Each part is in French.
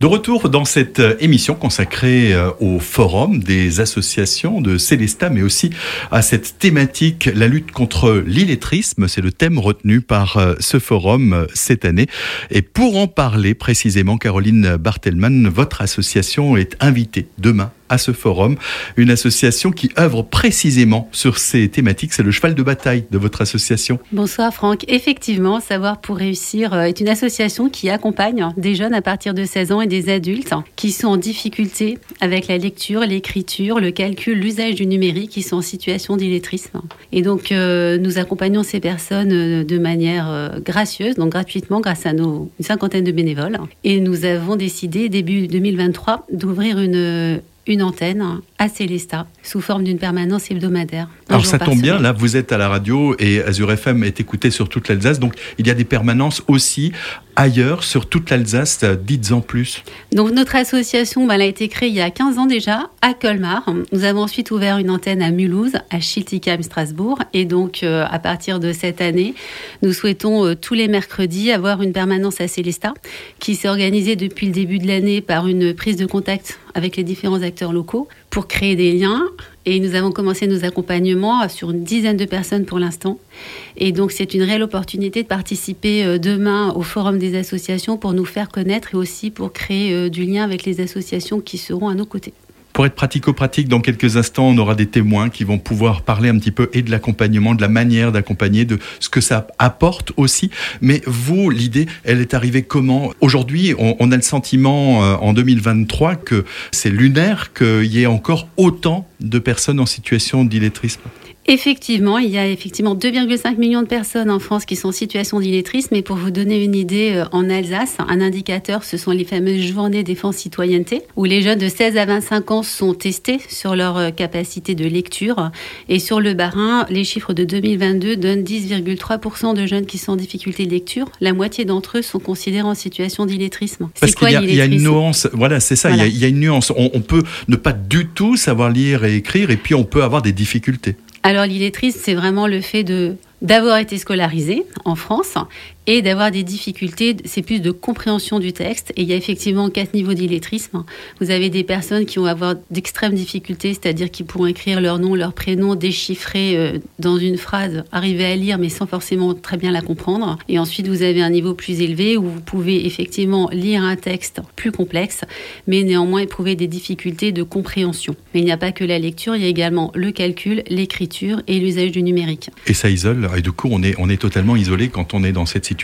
De retour dans cette euh, émission consacrée euh, au forum des associations de Célestat, mais aussi à cette thématique, la lutte contre l'illettrisme. C'est le thème retenu par euh, ce forum cette année. Et pour en parler précisément, Caroline Bartelman, votre association est invitée demain à ce forum, une association qui œuvre précisément sur ces thématiques. C'est le cheval de bataille de votre association. Bonsoir Franck. Effectivement, Savoir pour réussir est une association qui accompagne des jeunes à partir de 16 ans et des adultes qui sont en difficulté avec la lecture, l'écriture, le calcul, l'usage du numérique, qui sont en situation d'illettrisme. Et donc, euh, nous accompagnons ces personnes euh, de manière euh, gracieuse, donc gratuitement, grâce à nos, une cinquantaine de bénévoles. Et nous avons décidé, début 2023, d'ouvrir une, une antenne à Célesta sous forme d'une permanence hebdomadaire. Alors ça tombe bien, là vous êtes à la radio et Azure FM est écouté sur toute l'Alsace, donc il y a des permanences aussi ailleurs sur toute l'Alsace, dites-en plus. Donc notre association, bah, elle a été créée il y a 15 ans déjà à Colmar. Nous avons ensuite ouvert une antenne à Mulhouse, à Schiltigheim, Strasbourg. Et donc euh, à partir de cette année, nous souhaitons euh, tous les mercredis avoir une permanence à Célesta qui s'est organisée depuis le début de l'année par une prise de contact avec les différents acteurs locaux pour créer des liens. Et nous avons commencé nos accompagnements sur une dizaine de personnes pour l'instant. Et donc c'est une réelle opportunité de participer euh, demain au Forum des associations pour nous faire connaître et aussi pour créer euh, du lien avec les associations qui seront à nos côtés. Pour être pratico-pratique, dans quelques instants, on aura des témoins qui vont pouvoir parler un petit peu et de l'accompagnement, de la manière d'accompagner, de ce que ça apporte aussi. Mais vous, l'idée, elle est arrivée comment? Aujourd'hui, on, a le sentiment euh, en 2023 que c'est lunaire qu'il y ait encore autant de personnes en situation d'illettrisme? Effectivement, il y a effectivement 2,5 millions de personnes en France qui sont en situation d'illettrisme. Mais pour vous donner une idée, euh, en Alsace, un indicateur, ce sont les fameuses journées défense citoyenneté, où les jeunes de 16 à 25 ans sont testés sur leur euh, capacité de lecture. Et sur le Barin, les chiffres de 2022 donnent 10,3% de jeunes qui sont en difficulté de lecture. La moitié d'entre eux sont considérés en situation d'illettrisme. Parce qu'il y, y, a une nuance, voilà, c'est ça, il, y a, une nuance. on peut ne pas du tout savoir lire et écrire, et puis on peut avoir des difficultés. Alors l'illettrisme, c'est vraiment le fait de d'avoir été scolarisé en France et d'avoir des difficultés, c'est plus de compréhension du texte. Et il y a effectivement quatre niveaux d'illettrisme. Vous avez des personnes qui vont avoir d'extrêmes difficultés, c'est-à-dire qui pourront écrire leur nom, leur prénom, déchiffrer euh, dans une phrase, arriver à lire, mais sans forcément très bien la comprendre. Et ensuite, vous avez un niveau plus élevé où vous pouvez effectivement lire un texte plus complexe, mais néanmoins éprouver des difficultés de compréhension. Mais il n'y a pas que la lecture, il y a également le calcul, l'écriture et l'usage du numérique. Et ça isole, et du coup, on est, on est totalement isolé quand on est dans cette situation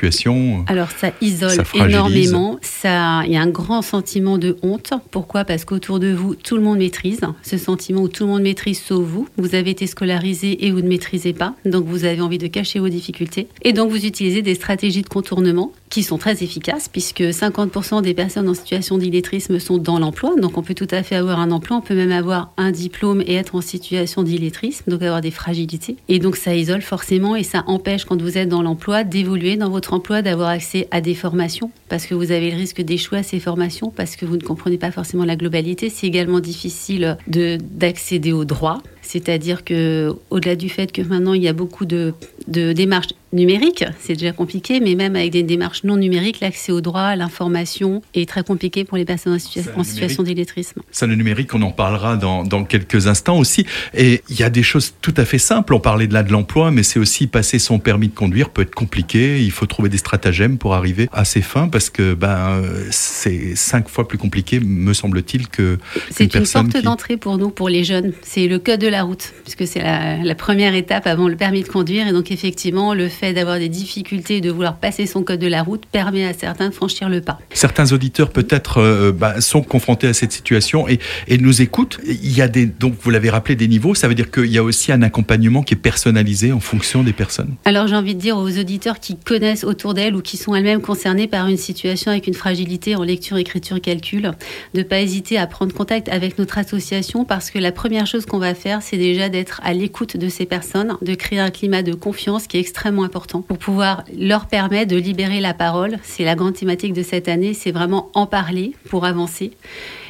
Alors ça isole énormément. Ça, il y a un grand sentiment de honte. Pourquoi? Parce qu'autour de vous, tout le monde maîtrise. Ce sentiment où tout le monde maîtrise sauf vous. Vous avez été scolarisé et vous ne maîtrisez pas. Donc vous avez envie de cacher vos difficultés. Et donc vous utilisez des stratégies de contournement qui sont très efficaces puisque 50% des personnes en situation d'illettrisme sont dans l'emploi. Donc on peut tout à fait avoir un emploi. On peut même avoir un diplôme et être en situation d'illettrisme. Donc avoir des fragilités. Et donc ça isole forcément et ça empêche quand vous êtes dans l'emploi d'évoluer dans votre emploi, d'avoir accès à des formations, parce que vous avez le risque d'échouer à ces formations, parce que vous ne comprenez pas forcément la globalité. C'est également difficile d'accéder aux droits, c'est-à-dire que au-delà du fait que maintenant il y a beaucoup de, de démarches numérique, c'est déjà compliqué, mais même avec des démarches non numériques, l'accès au droit, à l'information est très compliqué pour les personnes en, situation d'illettrisme. Ça, le numérique, on en parlera dans, dans, quelques instants aussi. Et il y a des choses tout à fait simples. On parlait de là de l'emploi, mais c'est aussi passer son permis de conduire peut être compliqué. Il faut trouver des stratagèmes pour arriver à ses fins parce que ben, c'est cinq fois plus compliqué, me semble-t-il, que. C'est une, porte d'entrée pour nous, pour les jeunes. C'est le code de la route, puisque c'est la, la première étape avant le permis de conduire. Et donc, effectivement, le fait d'avoir des difficultés, de vouloir passer son code de la route, permet à certains de franchir le pas. Certains auditeurs peut-être euh, bah, sont confrontés à cette situation et, et, nous écoutent. Il y a des, donc vous l'avez rappelé, des niveaux. Ça veut dire qu'il y a aussi un accompagnement qui est personnalisé en fonction des personnes. Alors j'ai envie de dire aux auditeurs qui connaissent autour d'elles ou qui sont elles-mêmes concernées par une situation avec une fragilité en lecture, écriture, calcul, de pas hésiter à prendre contact avec notre association parce que la première chose qu'on va faire, c'est déjà d'être à l'écoute de ces personnes, de créer un climat de confiance qui est extrêmement important pour pouvoir leur permettre de libérer la parole. C'est la grande thématique de cette année, c'est vraiment en parler pour avancer.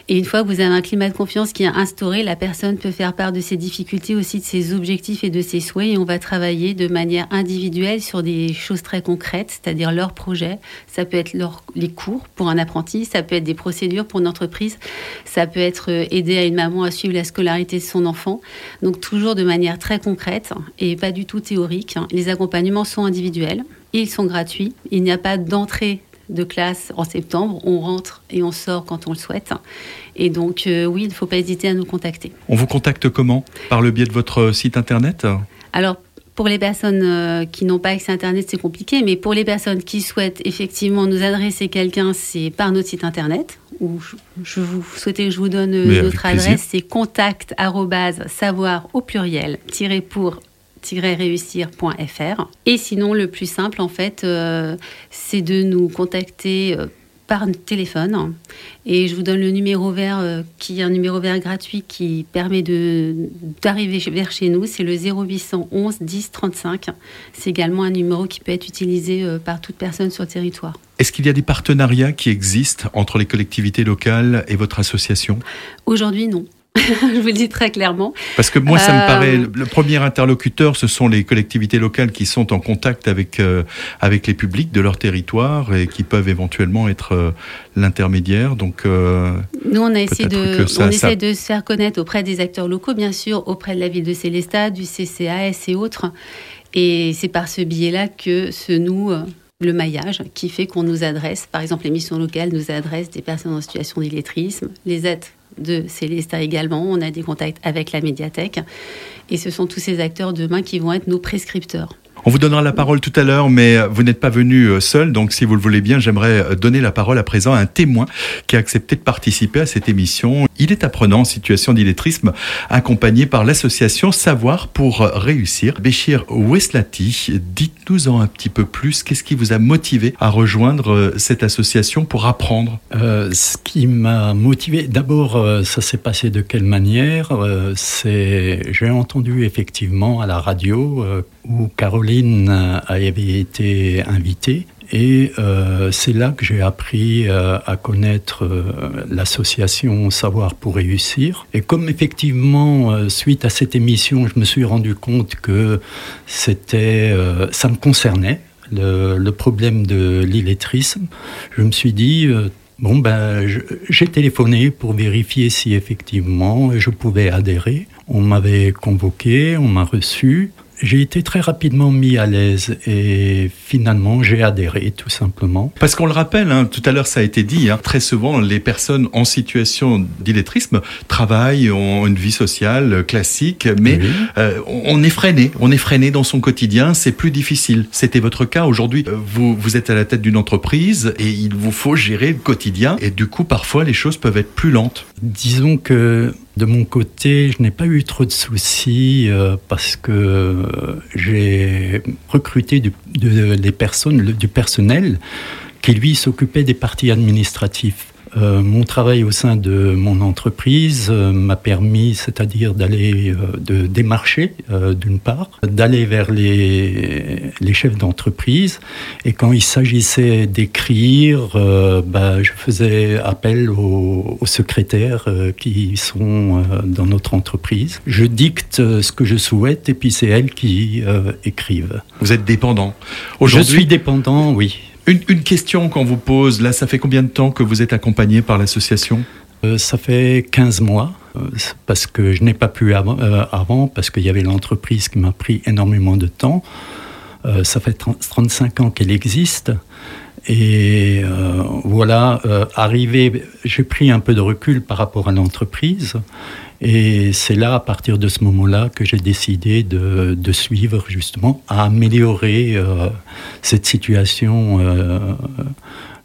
Et une fois que vous avez un climat de confiance qui est instauré, la personne peut faire part de ses difficultés, aussi de ses objectifs et de ses souhaits. Et on va travailler de manière individuelle sur des choses très concrètes, c'est-à-dire leurs projets. Ça peut être les cours pour un apprenti, ça peut être des procédures pour une entreprise, ça peut être euh, aider à une maman à suivre la scolarité de son enfant. Donc toujours de manière très concrète et pas du tout théorique. Les accompagnements sont individuels, ils sont gratuits, il n'y a pas d'entrée de classe en septembre. On rentre et on sort quand on le souhaite. Et donc, euh, oui, il ne faut pas hésiter à nous contacter. On vous contacte comment? Par le biais de votre site internet? Alors, pour les personnes euh, qui n'ont pas accès à Internet, c'est compliqué, mais pour les personnes qui souhaitent effectivement nous adresser quelqu'un, c'est par notre site Internet. Où je, vous souhaitais que je vous donne euh, notre adresse, c'est contact savoir au pluriel pour réussir.fr. Et sinon, le plus simple, en fait, euh, c'est de nous contacter euh, par téléphone. Et je vous donne le numéro vert, euh, qui est un numéro vert gratuit qui permet d'arriver vers chez nous. C'est le 0811 10 35. C'est également un numéro qui peut être utilisé par toute personne sur le territoire. Est-ce qu'il y a des partenariats qui existent entre les collectivités locales et votre association? Aujourd'hui, non. je vous le dis très clairement. Parce que moi, ça me paraît, euh, le premier interlocuteur, ce sont les collectivités locales qui sont en contact avec, euh, avec les publics de leur territoire et qui peuvent éventuellement être euh, l'intermédiaire. Donc, Nous, on, a essayé de, on essaie de se faire connaître auprès des acteurs locaux, bien sûr, auprès de la ville de Célestat, du CCAS et autres. Et c'est par ce biais-là que se noue le maillage qui fait qu'on nous adresse, par exemple, les missions locales nous adressent des personnes en situation d'illettrisme, les aides de Célesta également. On a des contacts avec la médiathèque. Et ce sont tous ces acteurs demain qui vont être nos prescripteurs. On vous donnera la parole tout à l'heure, mais vous n'êtes pas venu euh, seul, donc si vous le voulez bien, j'aimerais euh, donner la parole à présent à un témoin qui a accepté de participer à cette émission. Il est apprenant en situation d'illettrisme, accompagné par l'association Savoir pour réussir. Béchir Weslati, dites-nous-en un petit peu plus. Qu'est-ce qui vous a motivé à rejoindre euh, cette association pour apprendre? Ce qui m'a motivé, d'abord, ça s'est passé de quelle manière? C'est, j'ai entendu effectivement à la radio où Caroline avait été invitée. Et euh, c'est là que j'ai appris euh, à connaître euh, l'association Savoir pour réussir. Et comme effectivement, suite à cette émission, je me suis rendu compte que c'était, ça me concernait, le problème de l'illettrisme, je me suis dit, bon ben, j'ai téléphoné pour vérifier si effectivement je pouvais adhérer. On m'avait convoqué, on m'a reçu. J'ai été très rapidement mis à l'aise et finalement j'ai adhéré tout simplement. Parce qu'on le rappelle, hein, tout à l'heure ça a été dit, hein, très souvent les personnes en situation d'illettrisme travaillent, ont une vie sociale classique, mais euh, on est freiné, on est freiné dans son quotidien, c'est plus difficile. C'était votre cas aujourd'hui, euh, vous, vous êtes à la tête d'une entreprise et il vous faut gérer le quotidien et du coup parfois les choses peuvent être plus lentes. Disons que de mon côté, je n'ai pas eu trop de soucis euh, parce que euh, j'ai recruté du, des personnes, du personnel qui lui s'occupait des parties administratifs. Euh, mon travail au sein de mon entreprise euh, m'a permis, c'est-à-dire d'aller, euh, de démarcher d'une part, d'aller vers les, les chefs d'entreprise. Et quand il s'agissait d'écrire, bah, je faisais appel aux, aux secrétaires qui sont dans notre entreprise. Je dicte ce que je souhaite et puis c'est elles qui écrivent. Vous êtes dépendant. Je suis dépendant, oui. Une, question qu'on vous pose, là, ça fait combien de temps que vous êtes accompagné par l'association? Euh, Ça fait 15 mois, euh, parce que je n'ai pas pu avant, euh, avant parce qu'il y avait l'entreprise qui m'a pris énormément de temps. ça fait 35 ans qu'elle existe. Et voilà, arrivé, j'ai pris un peu de recul par rapport à l'entreprise. Et c'est là, à partir de ce moment-là, que j'ai décidé de, de, suivre justement, à améliorer euh, cette situation euh,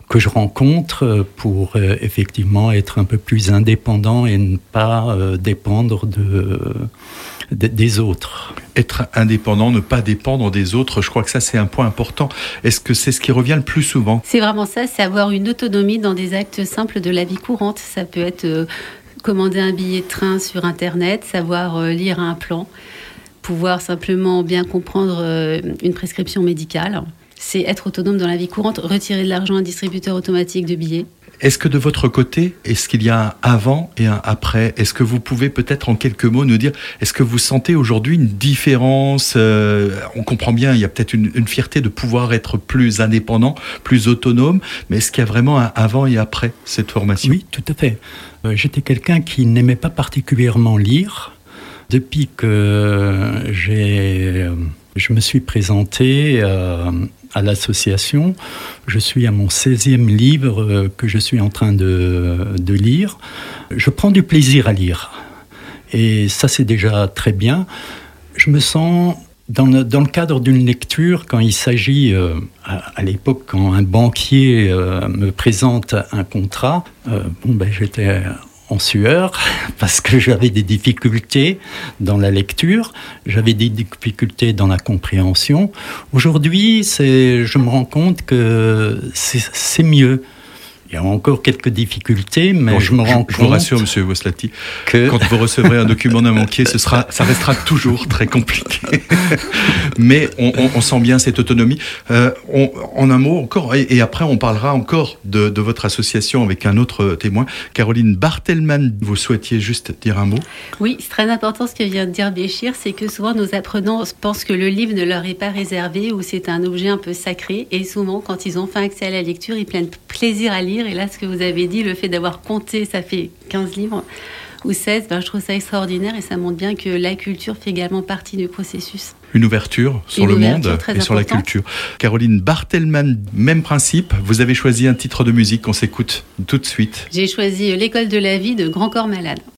que je rencontre pour euh, effectivement être un peu plus indépendant et ne pas dépendre de, des autres. Être indépendant, ne pas dépendre des autres, je crois que ça c'est un point important. Est-ce que c'est ce qui revient le plus souvent? C'est vraiment ça, c'est avoir une autonomie dans des actes simples de la vie courante. Ça peut être commander un billet de train sur Internet, savoir euh, lire un plan, pouvoir simplement bien comprendre euh, une prescription médicale. C'est être autonome dans la vie courante, retirer de l'argent à un distributeur automatique de billets. Est-ce que de votre côté, est-ce qu'il y a un avant et un après? Est-ce que vous pouvez peut-être en quelques mots nous dire, est-ce que vous sentez aujourd'hui une différence euh, On comprend bien, il y a peut-être une, fierté de pouvoir être plus indépendant, plus autonome, mais est-ce qu'il y a vraiment un avant et après cette formation? Oui, tout à fait. Euh, j'étais quelqu'un qui n'aimait pas particulièrement lire. Depuis que j'ai, euh, je me suis présenté à l'association, je suis à mon 16e livre que je suis en train de, lire. Je prends du plaisir à lire. Et ça, c'est déjà très bien. Je me sens dans le, cadre d'une lecture, quand il s'agit, euh, à, l'époque, quand un banquier euh, me présente un contrat, euh, bon, ben, j'étais en sueur parce que j'avais des difficultés dans la lecture, j'avais des difficultés dans la compréhension. Aujourd'hui, je me rends compte que c'est mieux. Il y a encore quelques difficultés, mais je, je, me rends je, compte. Je vous rassure, Monsieur Voslati, que quand vous recevrez un document d'un banquier, ce sera, ça restera toujours très compliqué. mais on, on, on, sent bien cette autonomie. Euh, on, en un mot encore, et, et, après on parlera encore de, de, votre association avec un autre témoin, Caroline Bartelman. Vous souhaitiez juste dire un mot? Oui, c'est très important ce que vient de dire Béchir, c'est que souvent nos apprenants pensent que le livre ne leur est pas réservé ou c'est un objet un peu sacré, et souvent quand ils ont fait accès à la lecture, ils prennent plaisir à lire et là, ce que vous avez dit, le fait d'avoir compté, ça fait 15 livres ou 16, ben, je trouve ça extraordinaire et ça montre bien que la culture fait également partie du processus. Une ouverture sur Une le ouverture monde et sur la culture. Caroline Bartelman, même principe. Vous avez choisi un titre de musique qu'on s'écoute tout de suite. J'ai choisi L'école de la vie de Grand Corps Malade.